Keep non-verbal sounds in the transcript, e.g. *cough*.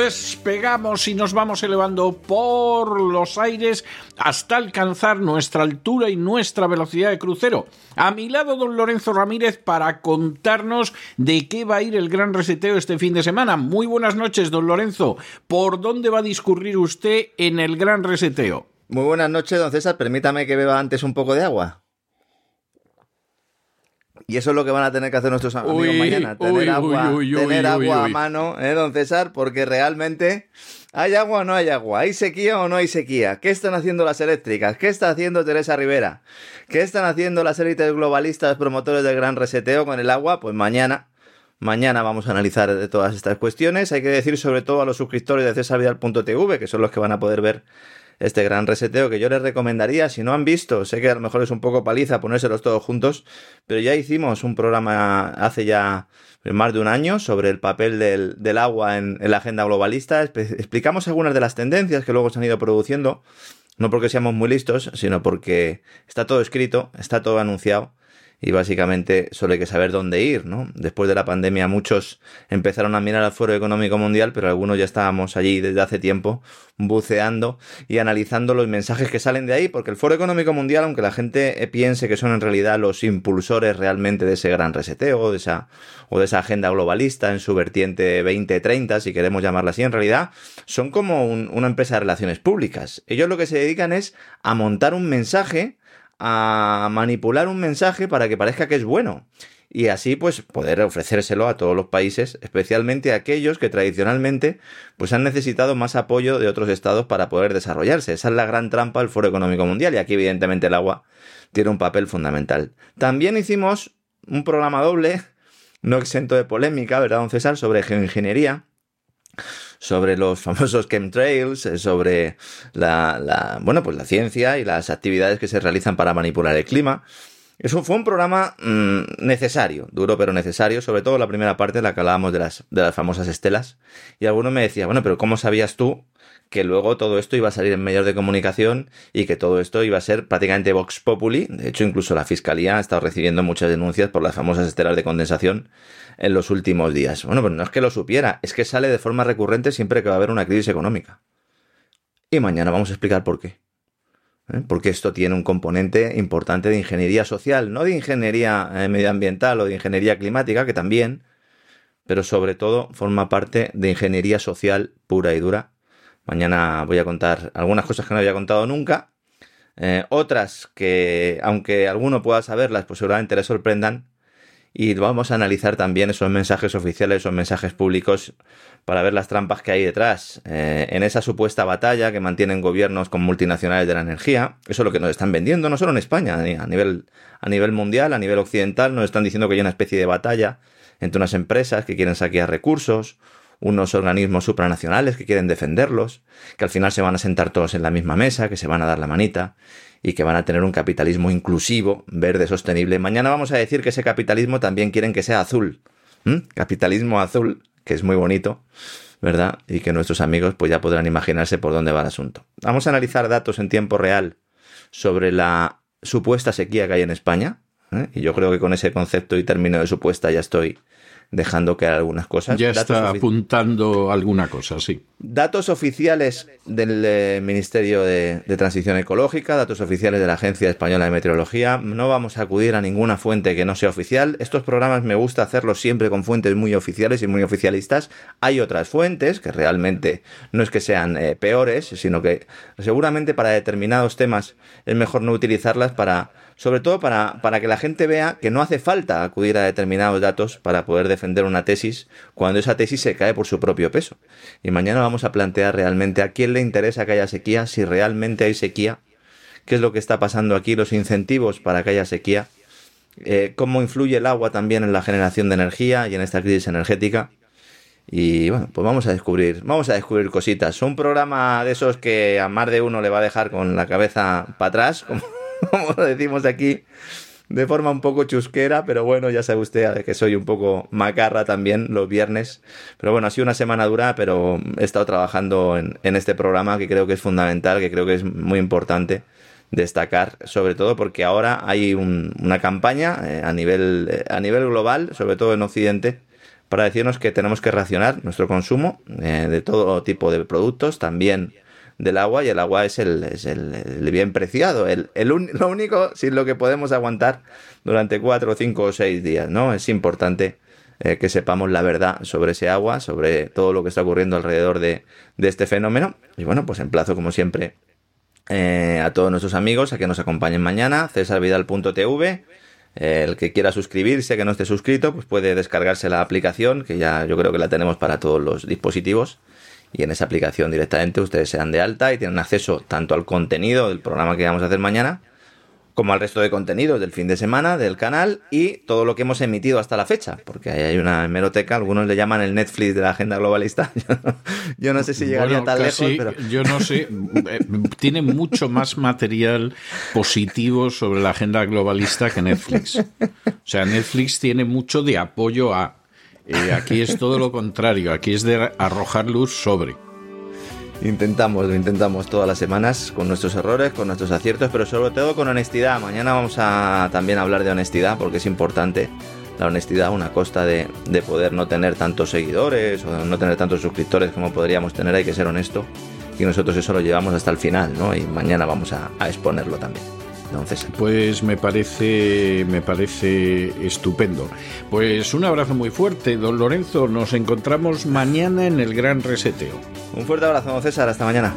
despegamos y nos vamos elevando por los aires hasta alcanzar nuestra altura y nuestra velocidad de crucero. A mi lado, don Lorenzo Ramírez, para contarnos de qué va a ir el gran reseteo este fin de semana. Muy buenas noches, don Lorenzo. ¿Por dónde va a discurrir usted en el gran reseteo? Muy buenas noches, don César. Permítame que beba antes un poco de agua. Y eso es lo que van a tener que hacer nuestros amigos Uy, mañana, tener uy, agua, uy, tener agua a mano, ¿eh, don César? Porque realmente hay agua o no hay agua, hay sequía o no hay sequía. ¿Qué están haciendo las eléctricas? ¿Qué está haciendo Teresa Rivera? ¿Qué están haciendo las élites globalistas promotores del gran reseteo con el agua? Pues mañana, mañana vamos a analizar de todas estas cuestiones. Hay que decir sobre todo a los suscriptores de cesarvidal.tv, que son los que van a poder ver este gran reseteo que yo les recomendaría, si no han visto, sé que a lo mejor es un poco paliza ponérselos todos juntos, pero ya hicimos un programa hace ya más de un año sobre el papel del, agua en, en la agenda globalista, explicamos algunas de las tendencias que luego se han ido produciendo, no porque seamos muy listos, sino porque está todo escrito, está todo anunciado y básicamente solo hay que saber dónde ir, ¿no? Después de la pandemia muchos empezaron a mirar al Foro Económico Mundial, pero algunos ya estábamos allí desde hace tiempo buceando y analizando los mensajes que salen de ahí, porque el Foro Económico Mundial, aunque la gente piense que son en realidad los impulsores realmente de ese gran reseteo de esa, o de esa agenda globalista en su vertiente 2030, si queremos llamarla así, en realidad son como un- una empresa de relaciones públicas. Ellos lo que se dedican es a montar un mensaje a manipular un mensaje para que parezca que es bueno. Y así, pues, poder ofrecérselo a todos los países, especialmente a aquellos que tradicionalmente, pues, han necesitado más apoyo de otros estados para poder desarrollarse. Esa es la gran trampa del Foro Económico Mundial. Y aquí, evidentemente, el agua tiene un papel fundamental. También hicimos un programa doble, no exento de polémica, ¿verdad, don César?, sobre geoingeniería sobre los famosos chemtrails, eh, sobre la, la, bueno, pues la ciencia y las actividades que se realizan para manipular el clima. Eso fue un programa mmm, necesario, duro pero necesario, sobre todo la primera parte en la que hablábamos de las, de las famosas estelas. Y alguno me decía, bueno, pero ¿cómo sabías tú que luego todo esto iba a salir en medios de comunicación y que todo esto iba a ser prácticamente Vox Populi. De hecho, incluso la Fiscalía ha estado recibiendo muchas denuncias por las famosas estelas de condensación en los últimos días. Bueno, pues no es que lo supiera, es que sale de forma recurrente siempre que va a haber una crisis económica. Y mañana vamos a explicar por qué. ¿Eh? Porque esto tiene un componente importante de ingeniería social, no de ingeniería eh, medioambiental o de ingeniería climática, que también, pero sobre todo forma parte de ingeniería social pura y dura Mañana voy a contar algunas cosas que no había contado nunca. Eh, otras que, aunque alguno pueda saberlas, pues seguramente le sorprendan. Y vamos a analizar también esos mensajes oficiales, esos mensajes públicos, para ver las trampas que hay detrás. Eh, en esa supuesta batalla que mantienen gobiernos con multinacionales de la energía, eso es lo que nos están vendiendo, no solo en España, a nivel, a nivel mundial, a nivel occidental, nos están diciendo que hay una especie de batalla entre unas empresas que quieren saquear recursos, unos organismos supranacionales que quieren defenderlos, que al final se van a sentar todos en la misma mesa, que se van a dar la manita y que van a tener un capitalismo inclusivo, verde, sostenible. Mañana vamos a decir que ese capitalismo también quieren que sea azul. ¿Mm? Capitalismo azul, que es muy bonito, ¿verdad? Y que nuestros amigos pues ya podrán imaginarse por dónde va el asunto. Vamos a analizar datos en tiempo real sobre la supuesta sequía que hay en España. ¿eh? Y yo creo que con ese concepto y término de supuesta ya estoy dejando que algunas cosas. Ya está apuntando alguna cosa, sí. Datos oficiales del eh, Ministerio de, Transición Ecológica, datos oficiales de la Agencia Española de Meteorología. No vamos a acudir a ninguna fuente que no sea oficial. Estos programas me gusta hacerlos siempre con fuentes muy oficiales y muy oficialistas. Hay otras fuentes que realmente no es que sean eh, peores, sino que seguramente para determinados temas es mejor no utilizarlas para sobre todo para, para, que la gente vea que no hace falta acudir a determinados datos para poder defender una tesis cuando esa tesis se cae por su propio peso. Y mañana vamos a plantear realmente a quién le interesa que haya sequía, si realmente hay sequía, qué es lo que está pasando aquí, los incentivos para que haya sequía, eh, cómo influye el agua también en la generación de energía y en esta crisis energética. Y bueno, pues vamos a descubrir, vamos a descubrir cositas. Un programa de esos que a más de uno le va a dejar con la cabeza para atrás, *laughs* como lo decimos aquí, de forma un poco chusquera, pero bueno, ya sabe usted que soy un poco macarra también los viernes. Pero bueno, ha sido una semana dura, pero he estado trabajando en, este programa que creo que es fundamental, que creo que es muy importante destacar, sobre todo porque ahora hay una campaña eh, a, nivel, eh, a nivel global, sobre todo en Occidente, para decirnos que tenemos que racionar nuestro consumo eh, de todo tipo de productos, también del agua y el agua es el, es el, bien preciado, el, el lo único sin lo que podemos aguantar durante cuatro, cinco o seis días, ¿no? Es importante eh, que sepamos la verdad sobre ese agua, sobre todo lo que está ocurriendo alrededor de, de este fenómeno. Y bueno, pues emplazo como siempre eh, a todos nuestros amigos a que nos acompañen mañana, cesarvidal.tv. Eh, el que quiera suscribirse, que no esté suscrito, pues puede descargarse la aplicación, que ya yo creo que la tenemos para todos los dispositivos y en esa aplicación directamente ustedes se dan de alta y tienen acceso tanto al contenido del programa que vamos a hacer mañana como al resto de contenidos del fin de semana del canal y todo lo que hemos emitido hasta la fecha, porque ahí hay una hemeroteca, algunos le llaman el Netflix de la agenda globalista. *laughs* Yo no sé si llegaría tan lejos, pero... Yo no sé, eh, tiene mucho más material positivo sobre la agenda globalista que Netflix. O sea, Netflix tiene mucho de apoyo a aquí es todo lo contrario, aquí es de arrojar luz sobre. Intentamos, lo intentamos todas las semanas con nuestros errores, con nuestros aciertos, pero sobre todo con honestidad. Mañana vamos a también hablar de honestidad porque es importante la honestidad a una costa de, poder no tener tantos seguidores o no tener tantos suscriptores como podríamos tener. Hay que ser honesto y nosotros eso lo llevamos hasta el final, ¿no? Y mañana vamos a exponerlo también. Pues me parece, me parece estupendo. Pues un abrazo muy fuerte, don Lorenzo. Nos encontramos mañana en el Gran Reseteo. Un fuerte abrazo, don César. Hasta mañana.